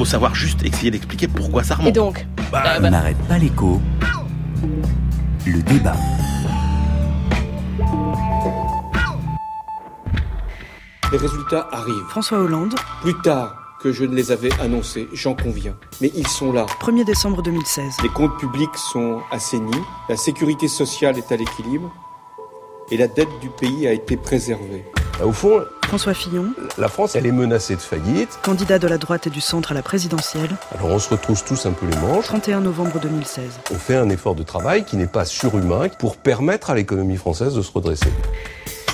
faut savoir juste essayer d'expliquer pourquoi ça remonte. Et donc Bah, On n'arrête pas l'écho. Le débat. Les résultats arrivent. François Hollande, Plus tard que je ne les avais annoncés, j'en conviens. Mais ils sont là. 1er décembre 2016. Les comptes publics sont assainis, la sécurité sociale est à l'équilibre et la dette du pays a été préservée. Au fond, François Fillon, la France, elle est menacée de faillite. candidat de la droite et du centre à la présidentielle, Alors on se retrousse tous un peu les manches. 31 novembre 2016. On fait un effort de travail qui n'est pas surhumain pour permettre à l'économie française de se redresser.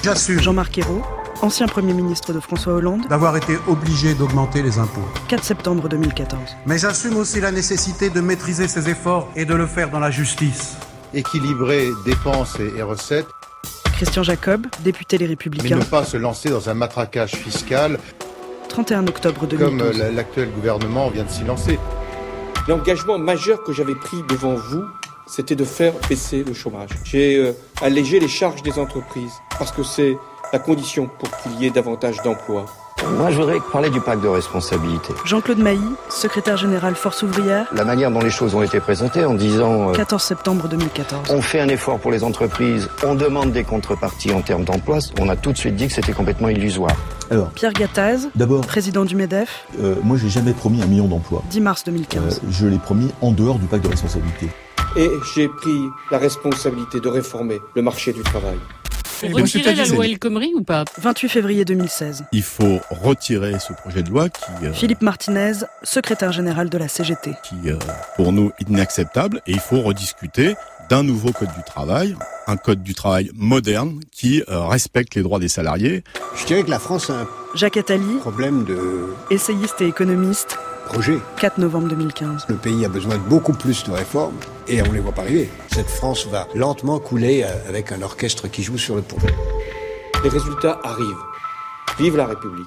J'assume Jean-Marc Ayrault, ancien Premier ministre de François Hollande, d'avoir été obligé d'augmenter les impôts. 4 septembre 2014. Mais j'assume aussi la nécessité de maîtriser ces efforts et de le faire dans la justice. équilibrer dépenses et, et recettes, Christian Jacob, député Les mais Républicains, ne pas se lancer dans un matraquage fiscal 31 octobre comme 2012. euh, l'actuel gouvernement vient de s'y lancer. L'engagement majeur que j'avais pris devant vous, c'était de faire baisser le chômage. J'ai euh, allégé les charges des entreprises parce que c'est la condition pour qu'il y ait davantage d'emplois. Moi, je voudrais parler du pacte de responsabilité. Jean-Claude Mailly, secrétaire général Force ouvrière, La manière dont les choses ont été présentées en disant euh, 14 septembre 2014. on fait un effort pour les entreprises, on demande des contreparties en termes d'emploi, on a tout de suite dit que c'était complètement illusoire. Alors, Pierre Gattaz, d'abord, président du MEDEF, euh, moi j'ai jamais promis un million d'emplois. 10 mars Euh, 2015. je l'ai promis en dehors du pacte de responsabilité. Et j'ai pris la responsabilité de réformer le marché du travail. Faut retirer la loi El Khomri ou pas? 28 février 2016. Il faut retirer ce projet de loi qui, euh, Philippe Martinez, secrétaire général de la CGT. qui euh, pour nous est inacceptable et il faut rediscuter d'un nouveau code du travail, un code du travail moderne qui euh, respecte les droits des salariés. Je dirais que la France a un Jacques Attali, problème de essayiste et économiste, projet. 4 novembre 2015. Le pays a besoin de beaucoup plus de réformes et on ne les voit pas arriver. Cette France va lentement couler euh, avec un orchestre qui joue sur le pont. Les résultats arrivent. Vive la République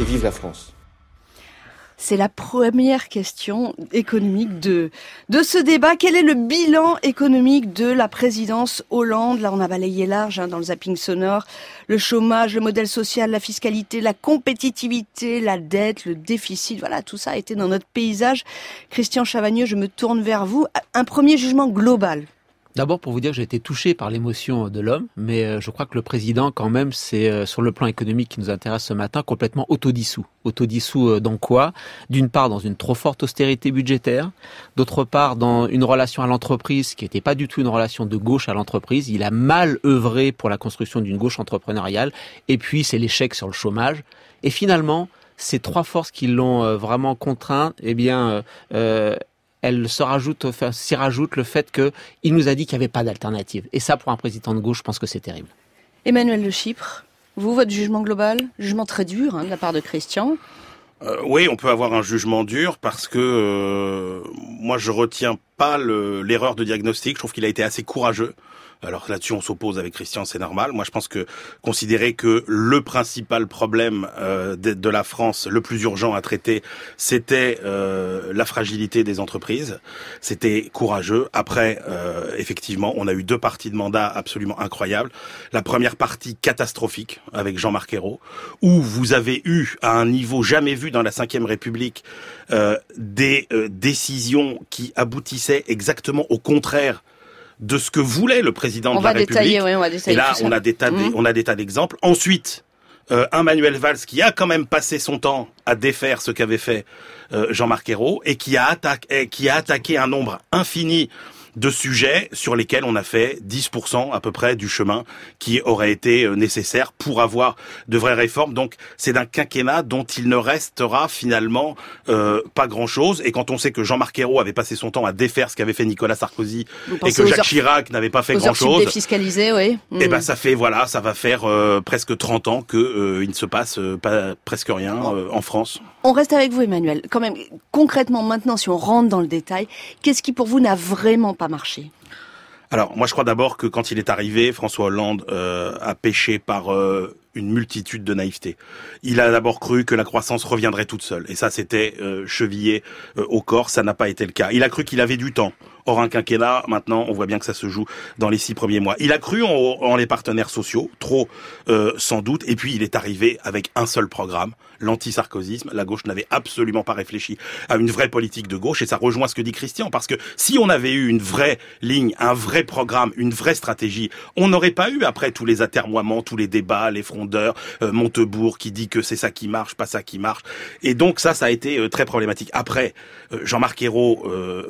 et vive la France. C'est la première question économique de, de ce débat. Quel est le bilan économique de la présidence Hollande? Là, on a balayé large hein, dans le zapping sonore. Le chômage, le modèle social, la fiscalité, la compétitivité, la dette, le déficit. Voilà, tout ça a été dans notre paysage. Christian Chavagneux, je me tourne vers vous. Un premier jugement global. D'abord pour vous dire que j'ai été touché par l'émotion de l'homme, mais euh, je crois que le président quand même, c'est euh, sur le plan économique qui nous intéresse ce matin, complètement autodissous. Autodissous euh, dans quoi? D'une part dans une trop forte austérité budgétaire, d'autre part dans une relation à l'entreprise qui n'était pas du tout une relation de gauche à l'entreprise. Il a mal œuvré pour la construction d'une gauche entrepreneuriale, et puis c'est l'échec sur le chômage. Et finalement, ces trois forces qui l'ont vraiment contraint, eh bien, euh, elle se rajoute, enfin, s'y rajoute le fait qu'il nous a dit qu'il n'y avait pas d'alternative. Et ça, pour un président de gauche, je pense que c'est terrible. Emmanuel de Chypre, vous, votre jugement global Jugement très dur hein, de la part de Christian. Euh, oui, on peut avoir un jugement dur parce que euh, moi je retiens pas le- l'erreur de diagnostic. Je trouve qu'il a été assez courageux. Alors là-dessus, on s'oppose avec Christian, c'est normal. Moi, je pense que considérer que le principal problème euh, de, la France, le plus urgent à traiter, c'était euh, la fragilité des entreprises. C'était courageux. Après, euh, effectivement, on a eu deux parties de mandat absolument incroyables. La première partie catastrophique avec Jean-Marc Ayrault, où vous avez eu à un niveau jamais vu dans la Ve République euh, des euh, décisions qui aboutissaient exactement au contraire de ce que voulait le président On de la va République. détailler, oui, on va détailler Et là, on a des tas Mhm. on a des tas d'exemples. Ensuite, euh, un Manuel Valls qui a quand même passé son temps à défaire ce qu'avait fait euh, Jean-Marc Ayrault et qui a, attaqué, qui a attaqué un nombre infini de sujets sur lesquels on a fait 10% à peu près du chemin qui aurait été euh, nécessaire pour avoir de vraies réformes. Donc c'est d'un quinquennat dont il ne restera finalement euh, pas grand-chose. Et quand on sait que Jean-Marc Ayrault avait passé son temps à défaire ce qu'avait fait Nicolas Sarkozy Vous et que Jacques Chirac n'avait pas fait grand-chose, défiscalisées, oui. eh Mm. ben ça fait voilà, ça va faire euh, presque 30 ans que euh, il ne se passe euh, pas presque rien euh, en France. On reste avec vous, Emmanuel. Quand même, concrètement, maintenant, si on rentre dans le détail, qu'est-ce qui pour vous n'a vraiment pas marché. Alors moi je crois d'abord que quand il est arrivé, François Hollande euh, a péché par euh, une multitude de naïveté. Il a d'abord cru que la croissance reviendrait toute seule, et ça c'était euh, chevillé euh, au corps, ça n'a pas été le cas. Il a cru qu'il avait du temps. Or, un quinquennat, maintenant, on voit bien que ça se joue dans les six premiers mois. Il a cru en, en les partenaires sociaux, trop euh, sans doute, et puis il est arrivé avec un seul programme, l'anti-sarkozysme. La gauche n'avait absolument pas réfléchi à une vraie politique de gauche, et ça rejoint ce que dit Christian, parce que si on avait eu une vraie ligne, un vrai programme, une vraie stratégie, on n'aurait pas eu, après tous les atermoiements, tous les débats, les frondeurs, euh, Montebourg qui dit que c'est ça qui marche, pas ça qui marche. Et donc ça, ça a été euh, très problématique. Après, euh, Jean-Marc Ayrault,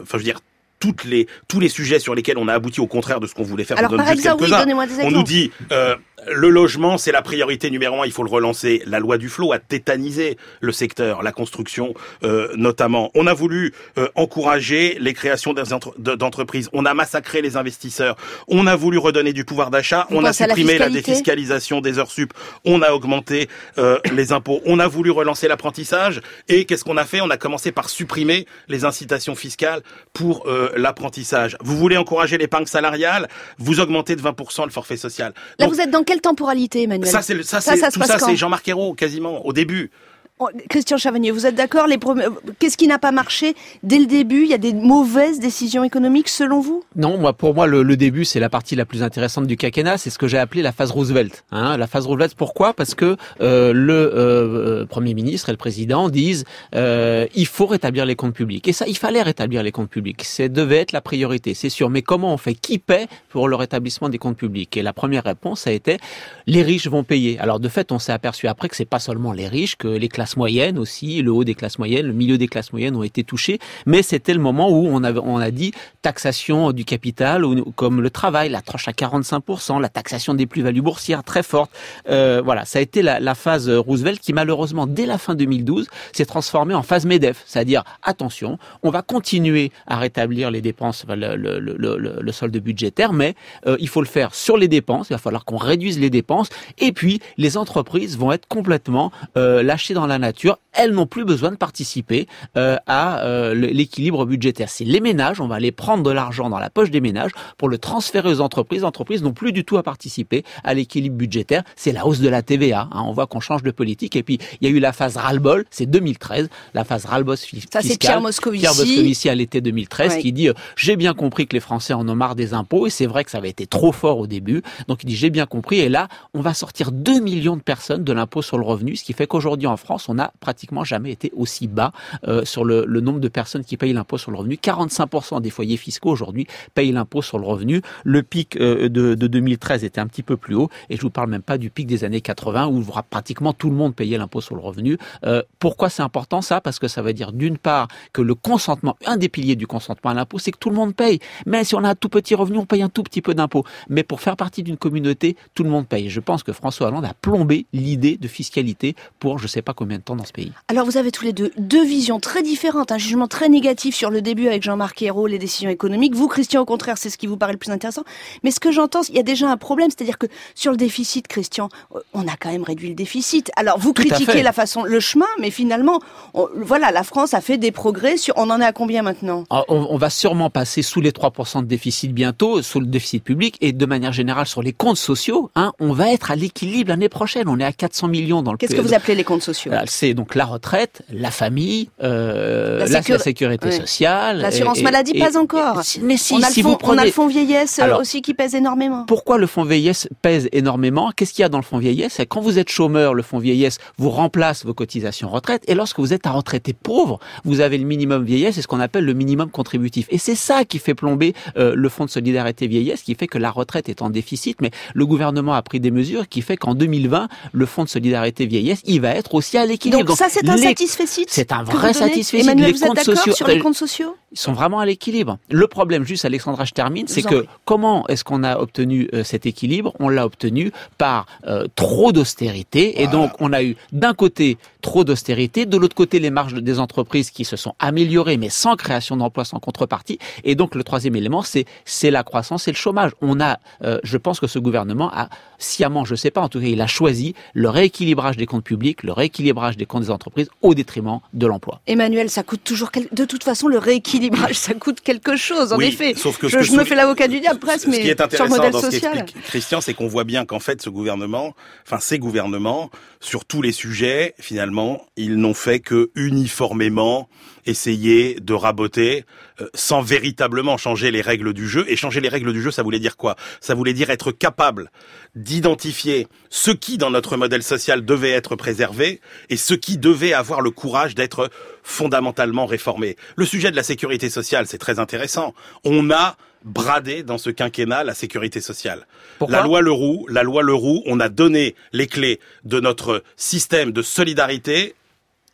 enfin je veux dire, toutes les tous les sujets sur lesquels on a abouti au contraire de ce qu'on voulait faire. Alors, Je donne par juste exemple, oui, quelques-uns. donnez-moi des on nous dit euh, le logement, c'est la priorité numéro un, il faut le relancer. La loi du flot a tétanisé le secteur, la construction euh, notamment. On a voulu euh, encourager les créations d'entreprises. On a massacré les investisseurs. On a voulu redonner du pouvoir d'achat. On a la supprimé la, défiscalisation des heures sup. On a augmenté euh, les impôts. On a voulu relancer l'apprentissage. Et qu'est-ce qu'on a fait? On a commencé par supprimer les incitations fiscales pour euh, l'apprentissage. Vous voulez encourager l'épargne salariale? Vous augmentez de 20% le forfait social. Là, Donc, vous êtes dans quelle temporalité, Emmanuel? Ça, c'est ça, tout ça, c'est Jean-Marc Ayrault quasiment au début. Oh, Christian Chavagnier, vous êtes d'accord Qu'est-ce qui n'a pas marché dès le début? Il y a des mauvaises décisions économiques selon vous? Non, moi, pour moi, le, début, c'est la partie la plus intéressante du quinquennat. C'est ce que j'ai appelé la phase Roosevelt. Hein, la phase Roosevelt, pourquoi? Parce que euh, le euh, Premier ministre et le Président disent euh, il faut rétablir les comptes publics. Et ça, il fallait rétablir les comptes publics. C'est devait être la priorité, c'est sûr. Mais comment on fait? Qui paie pour le rétablissement des comptes publics? Et la première réponse a été les riches vont payer. Alors de fait, on s'est aperçu après que c'est pas seulement les riches, que les classes moyennes aussi, le haut des classes moyennes, le milieu des classes moyennes ont été touchés. Mais c'était le moment où on, on a dit taxation du capital, comme le travail, la tranche à 45%, la taxation des plus-values boursières très forte. Euh, voilà, ça a été la, la phase Roosevelt qui malheureusement dès la fin 2012 s'est transformée en phase Medef, c'est-à-dire attention, on va continuer à rétablir les dépenses, le, le, le, le solde budgétaire, mais euh, il faut le faire sur les dépenses. Il va falloir qu'on réduise les dépenses, et puis les entreprises vont être complètement euh, lâchées dans la nature. Elles n'ont plus besoin de participer euh, à euh, l'équilibre budgétaire. C'est les ménages, on va aller prendre de l'argent dans la poche des ménages pour le transférer aux entreprises. Les entreprises n'ont plus du tout à participer à l'équilibre budgétaire. C'est la hausse de la TVA. Hein. On voit qu'on change de politique. Et puis il y a eu la phase ras-le-bol, c'est 2013, la phase ras-le-bol fiscale. Ça, c'est Pierre Moscovici. Pierre Moscovici à l'été 2013 Ouais. qui dit euh, j'ai bien compris que les Français en ont marre des impôts et c'est vrai que ça avait été trop fort au début. Donc il dit j'ai bien compris et là on va sortir 2 millions de personnes de l'impôt sur le revenu, ce qui fait qu'aujourd'hui en France on n'a pratiquement jamais été aussi bas euh, sur le, nombre de personnes qui payent l'impôt sur le revenu. 45% des foyers fiscaux aujourd'hui payent l'impôt sur le revenu. Le pic euh, de, de 2013 était un petit peu plus haut et je vous parle même pas du pic des années 80 où pratiquement tout le monde payait l'impôt sur le revenu. Euh, pourquoi c'est important ça? Parce que ça veut dire d'une part que le consentement, un des piliers du consentement à l'impôt, c'est que tout le monde paye. Mais si on a un tout petit revenu, on paye un tout petit peu d'impôt. Mais pour faire partie d'une communauté, tout le monde paye. Je pense que François Hollande a plombé l'idée de fiscalité pour je sais pas combien de temps dans ce pays? Alors vous avez tous les deux deux visions très différentes, un jugement très négatif sur le début avec Jean-Marc Ayrault, les décisions économiques. Vous, Christian, au contraire, c'est ce qui vous paraît le plus intéressant. Mais ce que j'entends, il y a déjà un problème, c'est-à-dire que sur le déficit, Christian, euh, on a quand même réduit le déficit. Alors vous Tout critiquez la façon, le chemin, mais finalement, on- voilà, la France a fait des progrès. Sur, on en est à combien maintenant? Alors, On, on va sûrement passer sous les 3% de déficit bientôt, sous le déficit public et de manière générale sur les comptes sociaux. Hein, on va être à l'équilibre l'année prochaine. On est à 400 millions dans le Qu'est-ce que vous appelez les comptes sociaux? C'est donc la retraite, la famille, euh, La la, sécur- la sécurité sociale. L'assurance maladie, et- pas encore. et- mais si, on a si fonds, vous on a le fonds vieillesse euh, Alors, aussi qui pèse énormément. pourquoi le fonds vieillesse pèse énormément? Qu'est-ce qu'il y a dans le fonds vieillesse? C'est quand vous êtes chômeur, le fonds vieillesse vous remplace vos cotisations retraite. Et lorsque vous êtes un retraité pauvre, vous avez le minimum vieillesse et ce qu'on appelle le minimum contributif. Et c'est ça qui fait plomber euh, le fonds de solidarité vieillesse, qui fait que la retraite est en déficit. Mais le gouvernement a pris des mesures qui fait qu'en 2020, le fonds de solidarité vieillesse, il va être aussi à l'équilibre. Donc ça, c'est un satisfecit C'est un vrai donnez satisfecit. Emmanuel, Les vous êtes d'accord sur les euh, comptes sociaux? Ils sont vraiment à l'équilibre. Le problème, juste Alexandra, je termine, c'est que comment est-ce qu'on a obtenu euh, cet équilibre? On l'a obtenu par euh, trop d'austérité, et donc on a eu d'un côté trop d'austérité, de l'autre côté les marges des entreprises qui se sont améliorées, mais sans création d'emplois, sans contrepartie. Et donc le troisième élément, c'est la croissance et le chômage. On a, euh, je pense que ce gouvernement a sciemment, je sais pas, en tout cas, il a choisi le rééquilibrage des comptes publics, le rééquilibrage des comptes des entreprises au détriment de l'emploi. Emmanuel, ça coûte toujours quel- de toute façon le rééquilibrage ça coûte quelque chose, en Oui, effet. sauf que je, que je je me fais l'avocat du diable presque, mais sur modèle dans social. Christian, c'est qu'on voit bien qu'en fait, ce gouvernement, enfin ces gouvernements, sur tous les sujets, finalement, ils n'ont fait que uniformément essayer de raboter euh, sans véritablement changer les règles du jeu. Et changer les règles du jeu, ça voulait dire quoi? Ça voulait dire être capable d'identifier ce qui, dans notre modèle social, devait être préservé et ce qui devait avoir le courage d'être fondamentalement réformé. Le sujet de la sécurité sociale, c'est très intéressant. On a bradé dans ce quinquennat la sécurité sociale. Pourquoi la loi Leroux, la loi Leroux, on a donné les clés de notre système de solidarité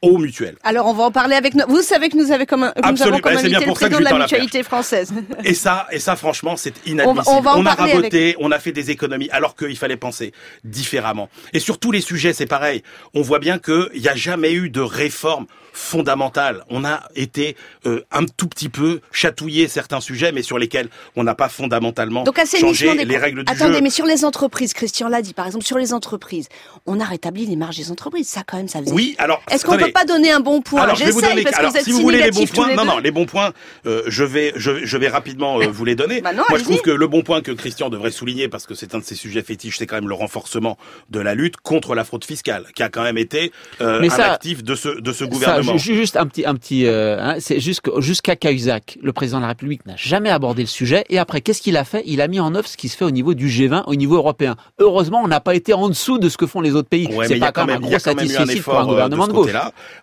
aux mutuelles. Alors on va en parler avec nous. Vous savez que nous, avez comme un- que nous avons comme Eh, invité le président de la mutualité française. Et ça, et ça, franchement, c'est On inadmissible. va- on va en a raboté, on a fait des économies, alors qu'il fallait penser différemment. Et sur tous les sujets, c'est pareil. On voit bien qu'il n'y a jamais eu de réforme fondamentale. On a été euh, un tout petit peu chatouillé certains sujets, mais sur lesquels on n'a pas fondamentalement Donc changé des les règles du Attendez, jeu. mais sur les entreprises, Christian l'a dit, par exemple sur les entreprises, on a rétabli les marges des entreprises. Ça quand même, ça faisait. Oui, alors Est-ce qu'on attendez. peut pas donner un bon point Alors, je vais vous donner. parce que alors, vous êtes si vous voulez les bons points, les non, non, les bons points, euh, je vais, je, je vais rapidement euh, vous les donner. Bah non, Moi, je trouve que le bon point que Christian devrait souligner, parce que c'est un de ses sujets fétiches, c'est quand même le renforcement de la lutte contre la fraude fiscale, qui a quand même été euh, Mais un ça- actif de ce de ce Ça, juste un petit, un petit, euh, hein, c'est jusqu'- jusqu'à Cahuzac, le président de la République n'a jamais abordé le sujet. Et après, qu'est-ce qu'il a fait? Il a mis en œuvre ce qui se fait au niveau du G20, au niveau européen. Heureusement, on n'a pas été en dessous de ce que font les autres pays. Ouais, c'est il y a pas quand un même, a gros un satisfecit pour un euh, gouvernement de de, gauche.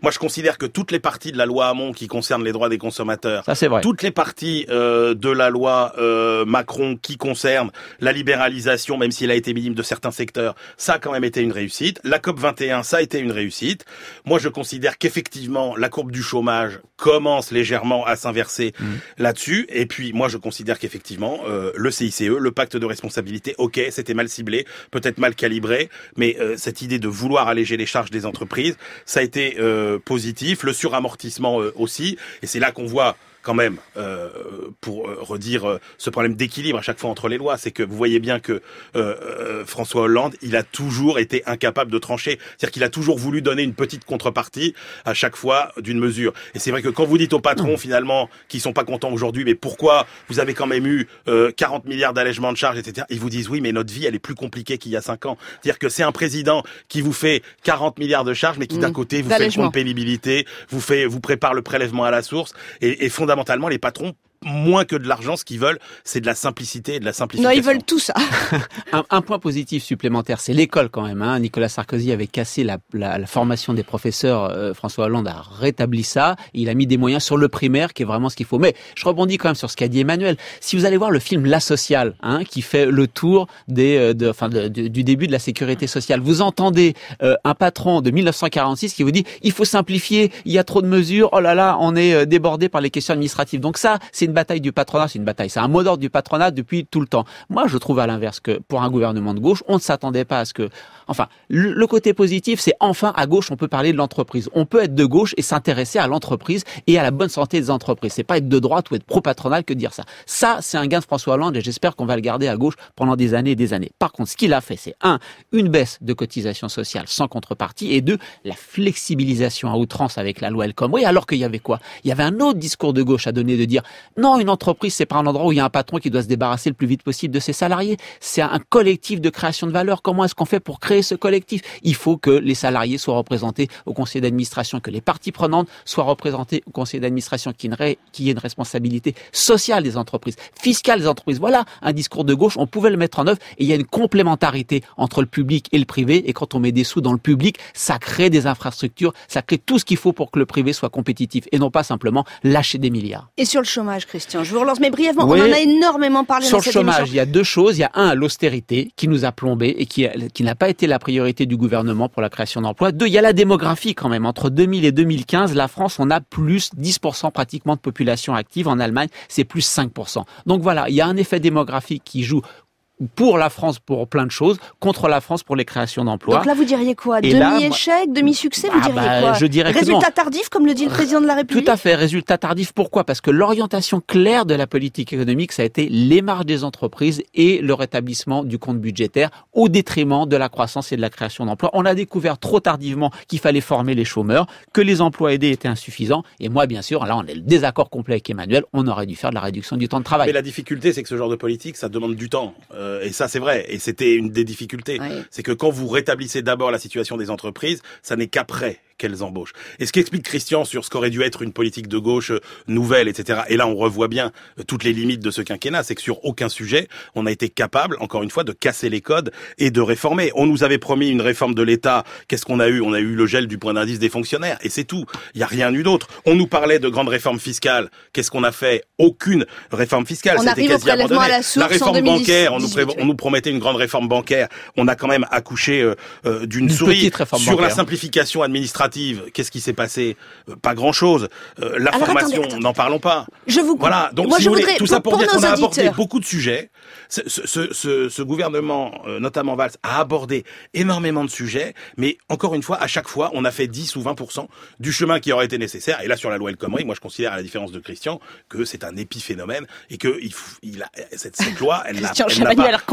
Moi, je considère que toutes les parties de la loi Hamon qui concernent les droits des consommateurs, Ça, c'est vrai. toutes les parties euh, de la loi euh, Macron qui concernent la libéralisation, même s'il a été minime de certains secteurs, ça a quand même été une réussite. La COP 21, ça a été une réussite. Moi, je considère qu'effectivement, la courbe du chômage commence légèrement à s'inverser Mmh. là-dessus. Et puis, moi, je considère qu'effectivement, euh, le CICE, le pacte de responsabilité, ok, c'était mal ciblé, peut-être mal calibré, mais euh, cette idée de vouloir alléger les charges des entreprises, ça a été euh, positif. Le suramortissement aussi. Et c'est là qu'on voit quand même, euh, pour euh, redire euh, ce problème d'équilibre à chaque fois entre les lois, c'est que vous voyez bien que euh, euh, François Hollande, il a toujours été incapable de trancher. C'est-à-dire qu'il a toujours voulu donner une petite contrepartie à chaque fois d'une mesure. Et c'est vrai que quand vous dites aux patrons finalement qui sont pas contents aujourd'hui, mais pourquoi vous avez quand même eu euh, 40 milliards d'allègements de charges, etc. Ils vous disent oui, mais notre vie elle est plus compliquée qu'il y a 5 ans. C'est-à-dire que c'est un président qui vous fait 40 milliards de charges, mais qui d'un Mmh. côté vous fait le compte pénibilité, vous fait, vous prépare le prélèvement à la source, et, et fondamentalement les patrons moins que de l'argent, ce qu'ils veulent, c'est de la simplicité et de la Non, simplification. ils veulent tout ça. Un, un point positif supplémentaire, c'est l'école quand même. Hein. Nicolas Sarkozy avait cassé la, la- la formation des professeurs. euh, François Hollande a rétabli ça. Il a mis des moyens sur le primaire, qui est vraiment ce qu'il faut. Mais je rebondis quand même sur ce qu'a dit Emmanuel. Si vous allez voir le film La Sociale, hein, qui fait le tour des, euh, de, enfin, de- du début de la sécurité sociale, vous entendez euh, un patron de 1946 qui vous dit il faut simplifier, il y a trop de mesures. Oh là là, on est euh, débordé par les questions administratives. Donc ça, c'est une bataille du patronat, c'est une bataille, c'est un mot d'ordre du patronat depuis tout le temps. Moi, je trouve à l'inverse que pour un gouvernement de gauche, on ne s'attendait pas à ce que, enfin, le, côté positif, c'est enfin à gauche, on peut parler de l'entreprise. On peut être de gauche et s'intéresser à l'entreprise et à la bonne santé des entreprises. C'est pas être de droite ou être pro-patronal que de dire ça. Ça, c'est un gain de François Hollande et j'espère qu'on va le garder à gauche pendant des années et des années. Par contre, ce qu'il a fait, c'est un, une baisse de cotisation sociale sans contrepartie et deux, la flexibilisation à outrance avec la loi El Khomri, alors qu'il y avait quoi? Il y avait un autre discours de gauche à donner de dire non, une entreprise, c'est pas un endroit où il y a un patron qui doit se débarrasser le plus vite possible de ses salariés. C'est un collectif de création de valeur. Comment est-ce qu'on fait pour créer ce collectif? Il faut que les salariés soient représentés au conseil d'administration, que les parties prenantes soient représentées au conseil d'administration, qu'il y ait une responsabilité sociale des entreprises, fiscale des entreprises. Voilà un discours de gauche. On pouvait le mettre en œuvre et il y a une complémentarité entre le public et le privé. Et quand on met des sous dans le public, ça crée des infrastructures, ça crée tout ce qu'il faut pour que le privé soit compétitif et non pas simplement lâcher des milliards. Et sur le chômage, Christian, je vous relance, mais brièvement, Oui. on en a énormément parlé Sur dans le cette chômage, émission. il y a deux choses. Il y a un, l'austérité qui nous a plombé et qui, qui n'a pas été la priorité du gouvernement pour la création d'emplois. Deux, il y a la démographie quand même. Entre 2000 et 2015, la France, on a plus 10% pratiquement de population active. En Allemagne, c'est plus 5%. Donc voilà, il y a un effet démographique qui joue pour la France pour plein de choses, contre la France pour les créations d'emplois. Donc là, vous diriez quoi? Demi-échec, demi-succès, vous ah diriez bah, quoi? je dirais Résultat tardif, comme le dit le président de la République? Tout à fait, résultat tardif. Pourquoi? Parce que l'orientation claire de la politique économique, ça a été les marges des entreprises et le rétablissement du compte budgétaire au détriment de la croissance et de la création d'emplois. On a découvert trop tardivement qu'il fallait former les chômeurs, que les emplois aidés étaient insuffisants. Et moi, bien sûr, là, on est le désaccord complet avec Emmanuel, on aurait dû faire de la réduction du temps de travail. Mais la difficulté, c'est que ce genre de politique, ça demande du temps. Euh, et ça, c'est vrai. Et c'était une des difficultés. C'est que quand vous rétablissez d'abord la situation des entreprises, ça n'est qu'après qu'elles embauchent. Et ce qui explique Christian sur ce qu'aurait dû être une politique de gauche euh, nouvelle, etc. Et là, on revoit bien euh, toutes les limites de ce quinquennat, c'est que sur aucun sujet, on a été capable, encore une fois, de casser les codes et de réformer. On nous avait promis une réforme de l'État. Qu'est-ce qu'on a eu? On a eu le gel du point d'indice des fonctionnaires, et c'est tout. Il n'y a rien eu d'autre. On nous parlait de grandes réformes fiscales. Qu'est-ce qu'on a fait? Aucune réforme fiscale. On arrive au prélèvement à la source La réforme en 2018, bancaire, on nous, on nous, promettait une grande réforme bancaire. On a quand même accouché euh, euh, d'une souris. Sur bancaire. la simplification administrative, qu'est-ce qui s'est passé Pas grand-chose. Euh, la Alors, formation, n'en parlons pas. Je vous. Voilà. Donc, Moi, si je vous voulez, tout ça pour, pour dire qu'on a abordé beaucoup de sujets. Ce, ce, ce, ce gouvernement, euh, notamment Valls, a abordé énormément de sujets, mais encore une fois, à chaque fois, on a fait 10 ou 20% du chemin qui aurait été nécessaire. Et là, sur la loi El Khomri, moi, je considère, à la différence de Christian, que c'est un épiphénomène et que il, f- il a, cette, cette loi, elle n'a pas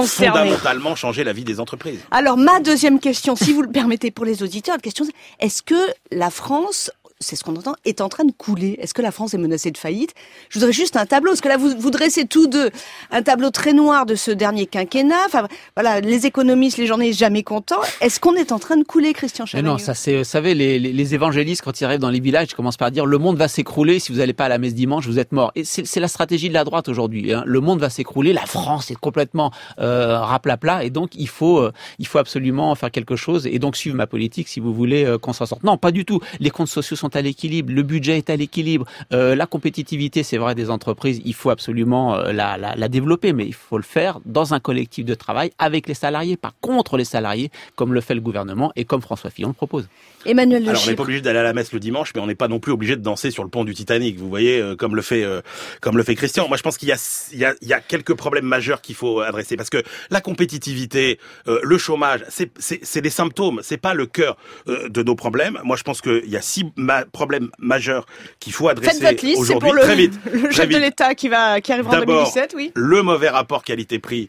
fondamentalement changé la vie des entreprises. Alors, ma deuxième question, si vous le permettez pour les auditeurs, la question est-ce que la France, c'est ce qu'on entend, est en train de couler Est-ce que la France est menacée de faillite? Je voudrais juste un tableau, parce que là, vous, vous dressez tous deux un tableau très noir de ce dernier quinquennat. Enfin, voilà, les économistes, les journalistes jamais contents. Est-ce qu'on est en train de couler, Christian Chavagneux non, ça c'est, vous savez, les, les, les évangélistes quand ils arrivent dans les villages, ils commencent par dire le monde va s'écrouler si vous n'allez pas à la messe dimanche, vous êtes mort. Et c'est c'est la stratégie de la droite aujourd'hui. hein. Le monde va s'écrouler, la France est complètement euh, raplapla, et donc il faut, euh, il faut absolument faire quelque chose et donc suivre ma politique si vous voulez euh, qu'on s'en sorte. Non, pas du tout. Les comptes sociaux sont à l'équilibre, le budget est à l'équilibre, euh, la compétitivité, c'est vrai, des entreprises, il faut absolument euh, la, la, la développer, mais il faut le faire dans un collectif de travail avec les salariés, pas contre les salariés, comme le fait le gouvernement et comme François Fillon le propose. Emmanuel Le Alors, on n'est pas obligé d'aller à la messe le dimanche, mais on n'est pas non plus obligé de danser sur le pont du Titanic. Vous voyez, euh, comme le fait, euh, comme le fait Christian. Moi, je pense qu'il y a, il y a, il y a quelques problèmes majeurs qu'il faut adresser parce que la compétitivité, euh, le chômage, c'est, des symptômes, c'est pas le cœur euh, de nos problèmes. Moi, je pense qu'il y a six ma- problèmes majeurs qu'il faut adresser aujourd'hui. Très vite, le chef de l'État qui va, qui arrivera en D'abord, 2017, oui. le mauvais rapport qualité-prix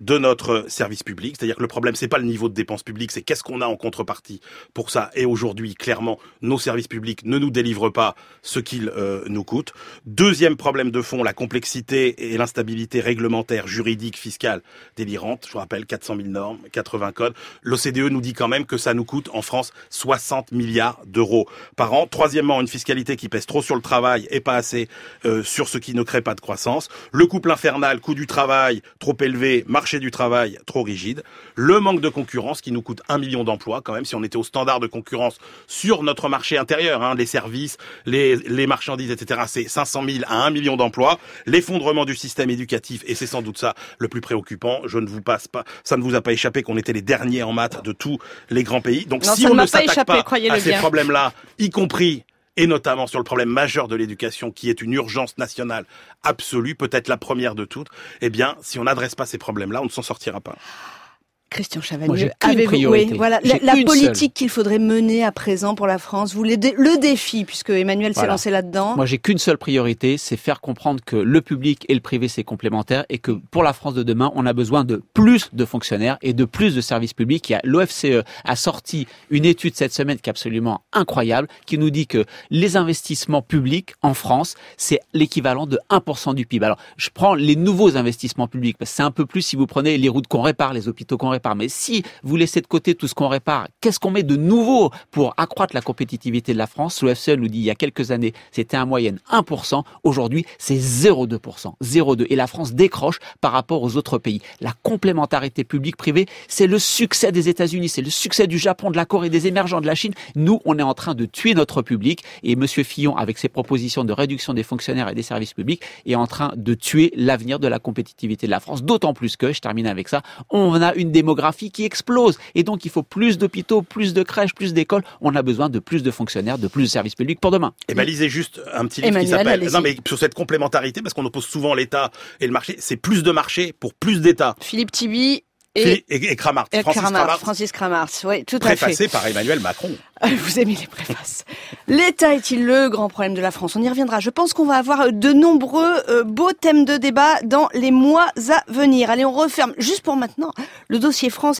de notre service public, c'est-à-dire que le problème c'est pas le niveau de dépenses publiques, c'est qu'est-ce qu'on a en contrepartie pour ça. Et aujourd'hui, clairement, nos services publics ne nous délivrent pas ce qu'ils euh, nous coûtent. Deuxième problème de fond, la complexité et l'instabilité réglementaire, juridique, fiscale délirante. Je vous rappelle 400 000 normes, 80 codes. L'OCDE nous dit quand même que ça nous coûte en France 60 milliards d'euros par an. Troisièmement, une fiscalité qui pèse trop sur le travail et pas assez euh, sur ce qui ne crée pas de croissance. Le couple infernal, coût du travail trop élevé, du travail trop rigide. Le manque de concurrence qui nous coûte un million d'emplois quand même si on était au standard de concurrence sur notre marché intérieur, hein, les services, les, les marchandises, etc. C'est 500 000 à 1 million d'emplois. L'effondrement du système éducatif et c'est sans doute ça le plus préoccupant. Je ne vous passe pas, ça ne vous a pas échappé qu'on était les derniers en maths de tous les grands pays. Donc Non, si ne on ne pas s'attaque échappé, pas croyez-le à ces problèmes-là, y compris et notamment sur le problème majeur de l'éducation, qui est une urgence nationale absolue, peut-être la première de toutes, eh bien, si on n'adresse pas ces problèmes-là, on ne s'en sortira pas. Christian Chavagneux, avez-vous- oui, voilà, la, politique qu'il faudrait mener à présent pour la France, vous dé- le défi, puisque Emmanuel s'est lancé là-dedans. Moi, j'ai qu'une seule priorité, c'est faire comprendre que le public et le privé, c'est complémentaire et que pour la France de demain, on a besoin de plus de fonctionnaires et de plus de services publics. L'OFCE a sorti une étude cette semaine qui est absolument incroyable, qui nous dit que les investissements publics en France, c'est l'équivalent de 1% du PIB. Alors, je prends les nouveaux investissements publics, parce que c'est un peu plus si vous prenez les routes qu'on répare, les hôpitaux qu'on répare. Mais si vous laissez de côté tout ce qu'on répare, qu'est-ce qu'on met de nouveau pour accroître la compétitivité de la France? L'OFCE nous dit il y a quelques années, c'était en moyenne 1%. Aujourd'hui, c'est 0,2%. 0,2. Et la France décroche par rapport aux autres pays. La complémentarité publique-privée, c'est le succès des États-Unis, c'est le succès du Japon, de la Corée, des émergents, de la Chine. Nous, on est en train de tuer notre public. Et Monsieur Fillon, avec ses propositions de réduction des fonctionnaires et des services publics, est en train de tuer l'avenir de la compétitivité de la France. D'autant plus que, je termine avec ça, on a une des démographie qui explose. Et donc, il faut plus d'hôpitaux, plus de crèches, plus d'écoles. On a besoin de plus de fonctionnaires, de plus de services publics pour demain. Et ben, lisez juste un petit livre qui s'appelle, non, mais sur cette complémentarité, parce qu'on oppose souvent l'État et le marché, c'est plus de marché pour plus d'État. Philippe Tibi et, et, et Francis Kramart, Kramart. Francis Kramart, oui, tout à fait. Préfacé par Emmanuel Macron. Vous aimez les préfaces. L'État est-il le grand problème de la France? On y reviendra. Je pense qu'on va avoir de nombreux euh, beaux thèmes de débat dans les mois à venir. Allez, on referme juste pour maintenant le dossier France.